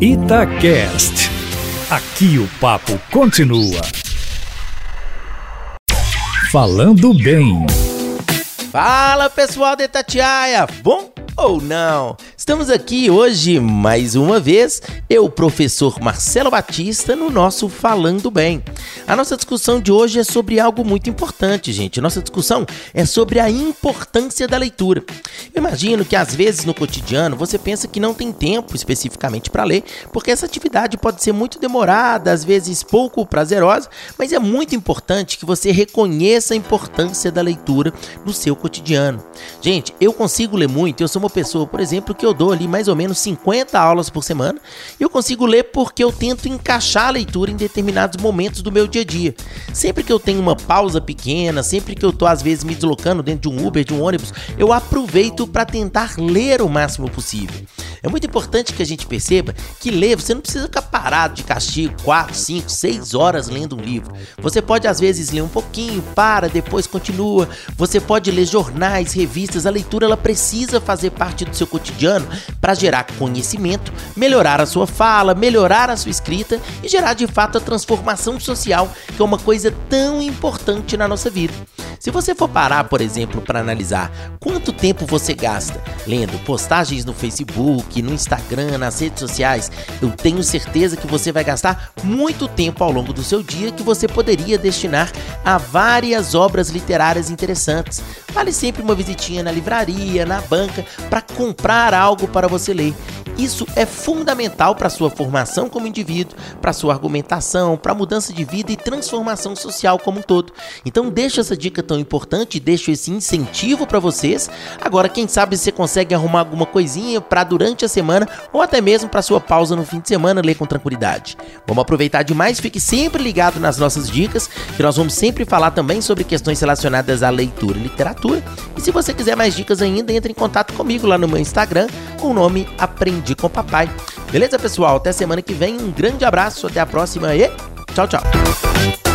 Itacast. Aqui o papo continua. Falando bem. Fala pessoal de Itatiaia, bom ou não? Estamos aqui hoje, mais uma vez, eu, professor Marcelo Batista, no nosso Falando Bem. A nossa discussão de hoje é sobre algo muito importante, gente. Nossa discussão é sobre a importância da leitura. Eu imagino que às vezes no cotidiano você pensa que não tem tempo especificamente para ler, porque essa atividade pode ser muito demorada, às vezes pouco prazerosa, mas é muito importante que você reconheça a importância da leitura no seu cotidiano. Gente, eu consigo ler muito, eu sou uma pessoa, por exemplo, que eu dou ali mais ou menos 50 aulas por semana. E eu consigo ler porque eu tento encaixar a leitura em determinados momentos do meu dia a dia. Sempre que eu tenho uma pausa pequena, sempre que eu tô às vezes me deslocando dentro de um Uber, de um ônibus, eu aproveito para tentar ler o máximo possível. É muito importante que a gente perceba que ler, você não precisa ficar parado de castigo 4, 5, 6 horas lendo um livro. Você pode às vezes ler um pouquinho, para, depois continua. Você pode ler jornais, revistas. A leitura ela precisa fazer parte do seu cotidiano para gerar conhecimento, melhorar a sua fala, melhorar a sua escrita e gerar de fato a transformação social, que é uma coisa tão importante na nossa vida. Se você for parar, por exemplo, para analisar quanto tempo você gasta lendo postagens no Facebook, no Instagram, nas redes sociais, eu tenho certeza que você vai gastar muito tempo ao longo do seu dia que você poderia destinar a várias obras literárias interessantes. Vale sempre uma visitinha na livraria, na banca, para comprar algo para você ler. Isso é fundamental para sua formação como indivíduo, para sua argumentação, para mudança de vida e transformação social como um todo. Então deixa essa dica tão importante, deixo esse incentivo para vocês. Agora, quem sabe você consegue arrumar alguma coisinha para durante a semana ou até mesmo para sua pausa no fim de semana ler com tranquilidade. Vamos aproveitar demais, fique sempre ligado nas nossas dicas, que nós vamos sempre falar também sobre questões relacionadas à leitura e literatura. E se você quiser mais dicas ainda, entre em contato comigo lá no meu Instagram com o nome Aprendi com Papai. Beleza, pessoal? Até semana que vem. Um grande abraço, até a próxima e tchau, tchau.